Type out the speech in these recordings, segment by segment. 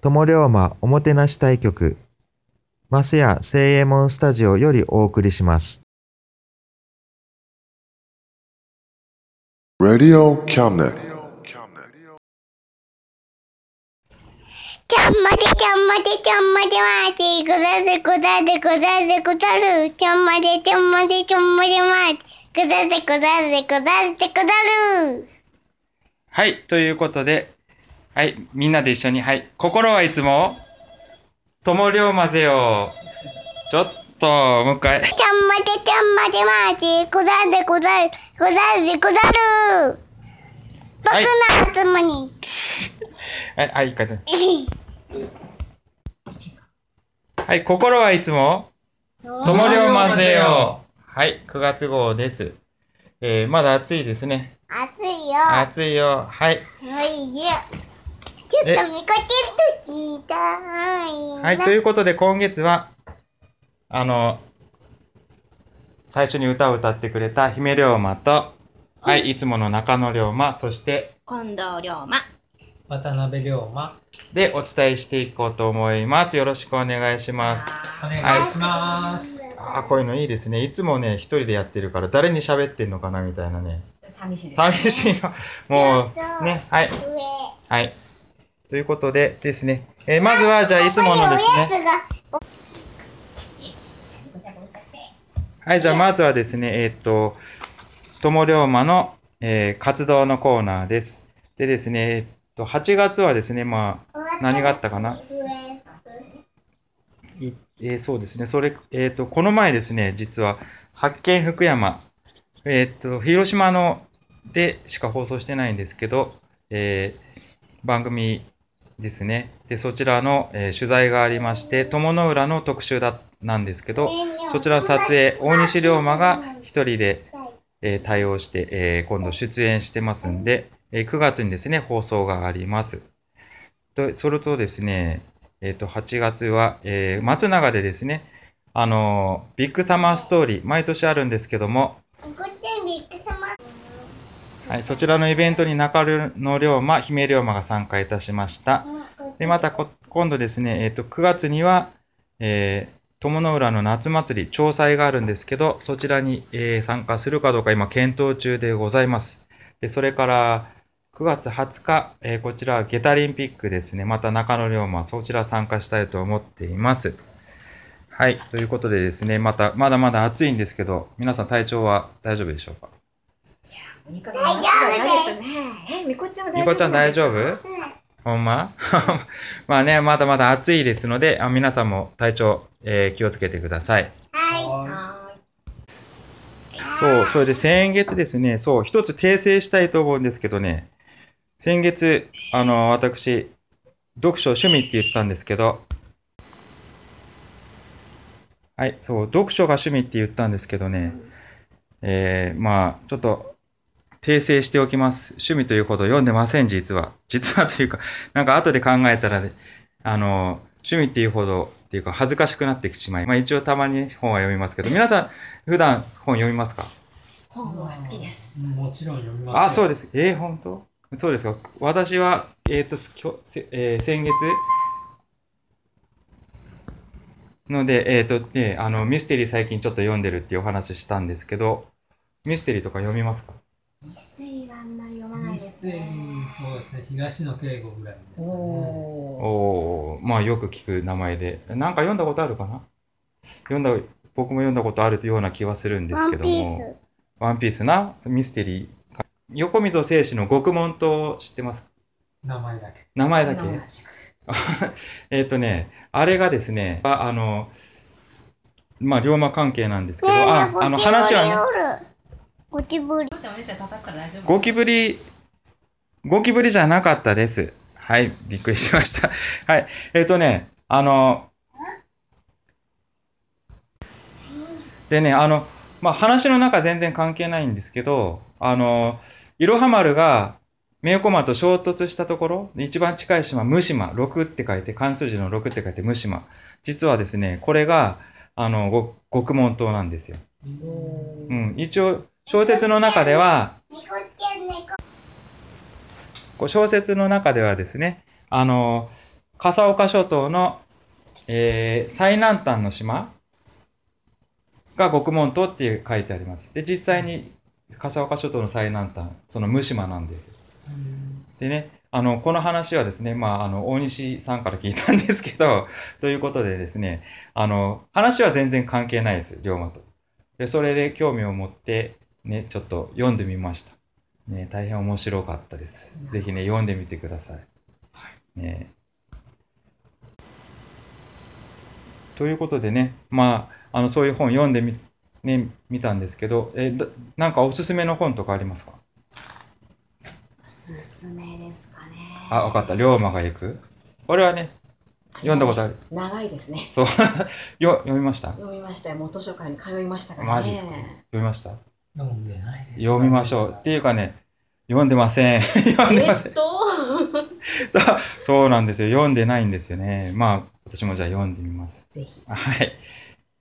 友龍馬おもてなし対局、マスヤ聖右衛門スタジオよりお送りします。Radio cabinet. ちゃんまでちゃんまでちゃんまでまーちくだぜくだぜくだぜくだるちゃんまでちゃんまでちゃんまでまーちくだぜくだぜくだぜくだるはい、ということで、はい、みんなで一緒に、はい、心はいつも、友龍馬ぜよ。ちょっと、もう一回。ちゃんまでちゃんまでまーちくだぜくだぜくだぜくだる僕はいの集まりはい、はい、一回で。はい、心はいつも、友龍馬ぜよ。はい、9月号です。えー、まだ暑いですね。暑いよ暑いよ。はい。はいよちょっとみこちんとしたいはい、ということで今月は、あの、最初に歌を歌ってくれた姫龍馬と、はい、いつもの中野龍馬、そして、近藤龍馬。渡辺龍馬でお伝えしていこうと思います。よろしくお願いします。お願いします、ああ、こういうのいいですね。いつもね、一人でやってるから、誰に喋ってんのかなみたいなね。寂しいです。寂しいの。もう、ね、はい、上はい。ということでですね、えーまずは、じゃあ、いつものですね。はい、じゃあまずはですね、えーっと、友龍馬の、えー活動のコーナーです。でですね、えっと、8月はですね、まあ、何があったかな？えーそうですね、それ、えーっと、この前ですね、実は、発見福山、えーっと、広島のでしか放送してないんですけど、え番組ですね。で、そちらの、えー取材がありまして、友の浦の特集だ、なんですけど、そちらの撮影、大西龍馬が一人で、えー対応して、えー今度出演してますんで、えー9月にですね、放送があります。とそれとですね、えっ、と、8月は、えー松永でですね、あのービッグサマーストーリー、毎年あるんですけども、ごってんびっくさまはい、そちらのイベントに中野龍馬、姫龍馬が参加いたしました。で、また今度ですね、えっ、と、9月には、えー友の浦の夏祭り、調祭があるんですけど、そちらに、えー参加するかどうか今検討中でございます。で、それから、9月20日、えーこちらは、ゲタリンピックですね。また中野龍馬、そちら参加したいと思っています。はい。ということでですね、また、まだまだ暑いんですけど、皆さん体調は大丈夫でしょうか？みこちゃんは大丈夫みこちゃん大丈夫？ほんま？まあね、まだまだ暑いですので、あ皆さんも体調、えー気をつけてください。ははそう、それで先月ですね、そう、一つ訂正したいと思うんですけどね、先月、あの、私、読書趣味って言ったんですけど、はい、そう、読書が趣味って言ったんですけどね、えー、まあ、ちょっと、訂正しておきます。趣味というほど読んでません、実は。実はというか、なんか後で考えたらね、あの、趣味っていうほどっていうか恥ずかしくなってきてしまい、まあ一応たまに本は読みますけど、皆さん普段本読みますか？本は好きです。もちろん読みます。あ、そうでです。えー、本当？そうですか。私は、えっ、と、きょせえー先月ので、えっ、と、ね、あの、ミステリー最近ちょっと読んでるっていうお話したんですけど、ミステリーとか読みますか？ミステリーはあんまり読まないミですステリー、ね。そうですね。東野圭吾ぐらいですかね。おーおーまあよく聞く名前で。なんか読んだことあるかな？読んだ、僕も読んだことあるような気はするんですワンけども。ピース。ワンピースな、ミステリー。横溝正史の獄門島知ってます？名前だけ。名前だけ？同じく えっとね、あれがですね、ああの、まあ、龍馬関係なんですけど、ねえねえあ、あの話はね、ゴキブリゴキブリ、ゴキブリじゃなかったです。はい、びっくりしました。はい、えっ、とね、あの、でね、あの、まあ、話の中全然関係ないんですけど、あの、いろは丸が、名誉駒と衝突したところ、一番近い島、無島、6って書いて、漢数字の6って書いて無島。実はですね、これが、あの、ご獄門島なんですよ。うん、一応、小説の中では、小説の中ではですね、あの、笠岡諸島の、えー最南端の島が獄門島っていう書いてあります。で、実際に笠岡諸島の最南端、その無島なんです。でね、あの、この話はですね、まあ、あの、大西さんから聞いたんですけど、ということでですね、あの、話は全然関係ないです、龍馬と。で、それで興味を持って、ね、ちょっと読んでみました。ね、大変面白かったです。ぜひね、読んでみてください。ね。ということでね、まあ、あの、そういう本読んでみ、ね、見たんですけど、え、だなんかおすすめの本とかありますか？おすすめですかね。あ、わかった。龍馬が行く？俺はね、読んだことある。長いですね。そう。よ、読みました？読みましたよ。元書館に通いましたからね。マジ読みました？読んでないです。読みましょう。っていうかね、読んでません。読んでません。えっと、そうそうなんですよ。読んでないんですよね。まあ、私もじゃあ読んでみます。ぜひ。はい。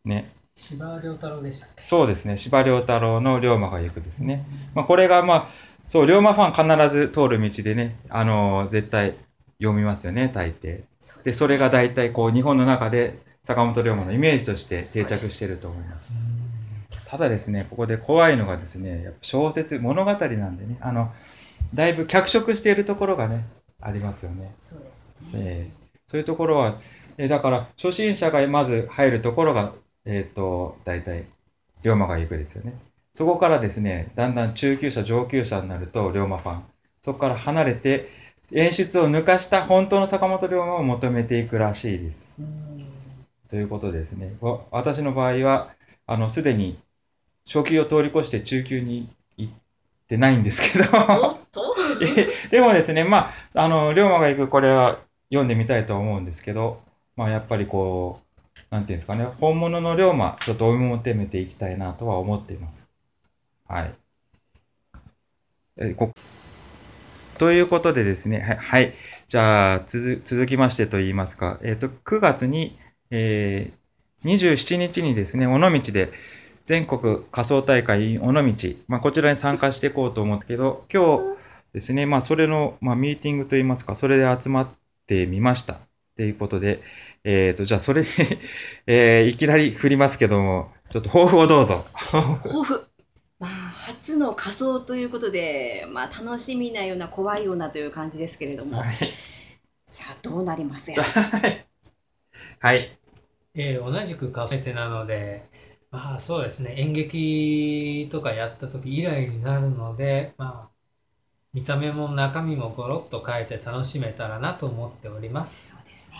ね。司馬遼太郎でしたっけ？そうですね。司馬遼太郎の龍馬が行くですね。まあ、これがまあ、そう、龍馬ファン必ず通る道でね、あのー絶対読みますよね、大抵。で、それが大体こう、日本の中で坂本龍馬のイメージとして定着してると思います。ただですね、ここで怖いのがですね、やっぱ小説、物語なんでね、あの、だいぶ脚色しているところがね、ありますよね。そうですね。えーそういうところは、えーだから、初心者がまず入るところが、えっ、と、大体、龍馬が行くですよね。そこからですね、だんだん中級者、上級者になると、龍馬ファン。そこから離れて、演出を抜かした本当の坂本龍馬を求めていくらしいです。うんということですね。わ私の場合は、あの、すでに初級を通り越して中級に行ってないんですけど、でもですね、まあ、あの、龍馬が行くこれは読んでみたいと思うんですけど、まあ、やっぱりこう、なんていうんですかね、本物の龍馬、ちょっと追い求めていきたいなとは思っています。はい。えこということでですね、はい。はいじゃあ、続、続きましてと言いますか、えっ、と、9月に、えー、27日にですね、尾道で、全国仮想大会尾道、まあ、こちらに参加していこうと思ったけど、今日ですね、まあ、それの、まあ、ミーティングといいますか、それで集まってみました。ということで、えっ、と、じゃあ、それに えーいきなり振りますけども、ちょっと抱負をどうぞ。抱負。まあ、初の仮装ということで、まあ、楽しみなような、怖いようなという感じですけれども、はい。さあ、どうなりますや。はい。えー同じくカフェテなので、まあそうですね、演劇とかやった時以来になるので、まあ、見た目も中身もゴロッと変えて楽しめたらなと思っております。そうですね。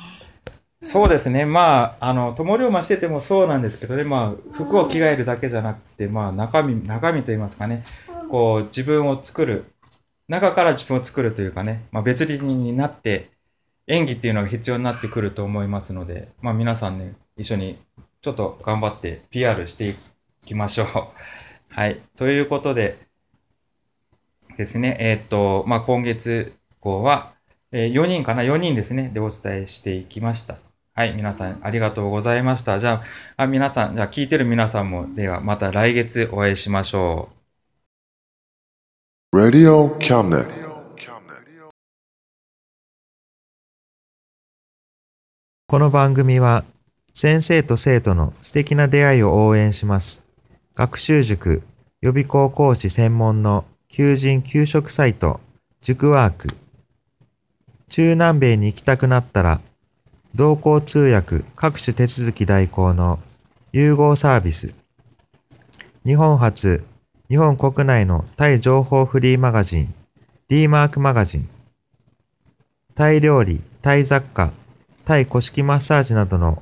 そうですね。まあ、あの、友龍馬しててもそうなんですけどね、まあ、服を着替えるだけじゃなくて、まあ、中身、中身といいますかね、こう、自分を作る、中から自分を作るというかね、まあ、別人になって、演技っていうのが必要になってくると思いますので、まあ、皆さんね、一緒にちょっと頑張って PR していきましょう。はい。ということでですね、えーっと、まあ、今月号は、え4人かな ?4 人ですね、でお伝えしていきました。はい、皆さんありがとうございました。じゃあ、あ皆さん、じゃあ聞いてる皆さんも、ではまた来月お会いしましょう。Radio Cabinet. この番組は先生と生徒の素敵な出会いを応援します。学習塾予備高校師専門の求人・給食サイト塾ワーク。中南米に行きたくなったら同行通訳各種手続き代行の融合サービス。日本初、日本国内のタイ情報フリーマガジン D マークマガジン。タイ料理、タイ雑貨、タイ古式マッサージなどの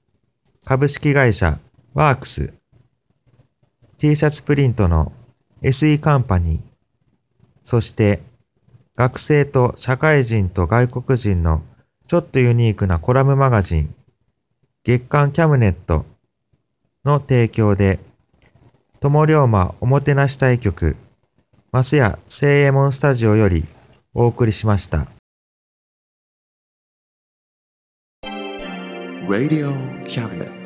株式会社ワークス。T シャツプリントの SE カンパニー。そして学生と社会人と外国人のちょっとユニークなコラムマガジン月刊キャムネットの提供で友龍馬おもてなし対局マスヤ聖右衛門スタジオよりお送りしました。Radio Cabinet.